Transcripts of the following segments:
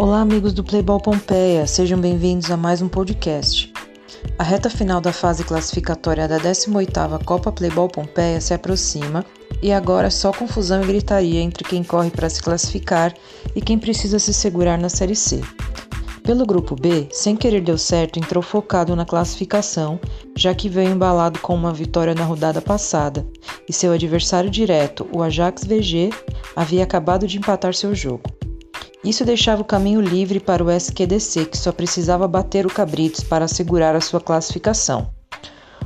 Olá, amigos do Playball Pompeia, sejam bem-vindos a mais um podcast. A reta final da fase classificatória da 18ª Copa Playball Pompeia se aproxima e agora é só confusão e gritaria entre quem corre para se classificar e quem precisa se segurar na Série C. Pelo grupo B, sem querer deu certo, entrou focado na classificação, já que veio embalado com uma vitória na rodada passada, e seu adversário direto, o Ajax VG, havia acabado de empatar seu jogo. Isso deixava o caminho livre para o SQDC, que só precisava bater o Cabritos para assegurar a sua classificação.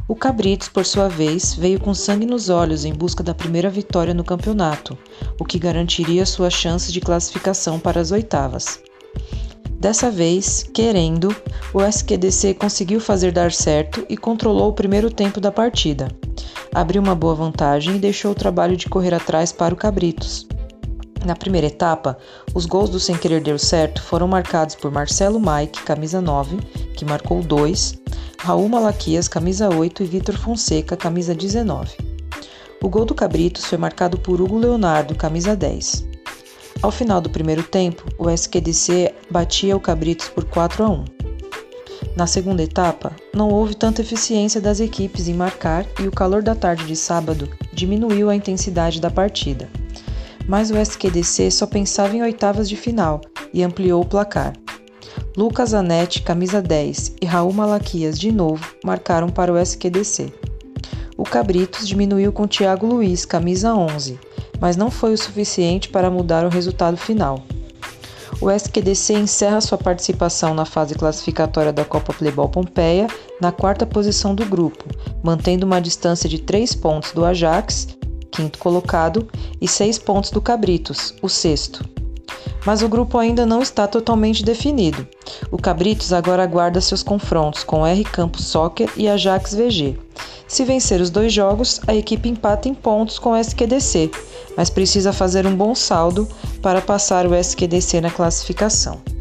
O Cabritos, por sua vez, veio com sangue nos olhos em busca da primeira vitória no campeonato, o que garantiria suas chances de classificação para as oitavas. Dessa vez, querendo, o SQDC conseguiu fazer dar certo e controlou o primeiro tempo da partida. Abriu uma boa vantagem e deixou o trabalho de correr atrás para o Cabritos. Na primeira etapa, os gols do Sem Querer Deu Certo foram marcados por Marcelo Mike, camisa 9, que marcou 2, Raul Malaquias, camisa 8 e Vitor Fonseca, camisa 19. O gol do Cabritos foi marcado por Hugo Leonardo, camisa 10. Ao final do primeiro tempo, o SQDC batia o Cabritos por 4 a 1. Na segunda etapa, não houve tanta eficiência das equipes em marcar e o calor da tarde de sábado diminuiu a intensidade da partida mas o SQDC só pensava em oitavas de final e ampliou o placar. Lucas Zanetti, camisa 10, e Raul Malaquias, de novo, marcaram para o SQDC. O Cabritos diminuiu com Thiago Luiz, camisa 11, mas não foi o suficiente para mudar o resultado final. O SQDC encerra sua participação na fase classificatória da Copa Playball Pompeia na quarta posição do grupo, mantendo uma distância de 3 pontos do Ajax quinto colocado, e seis pontos do Cabritos, o sexto. Mas o grupo ainda não está totalmente definido. O Cabritos agora aguarda seus confrontos com R Campos Soccer e Ajax VG. Se vencer os dois jogos, a equipe empata em pontos com o SQDC, mas precisa fazer um bom saldo para passar o SQDC na classificação.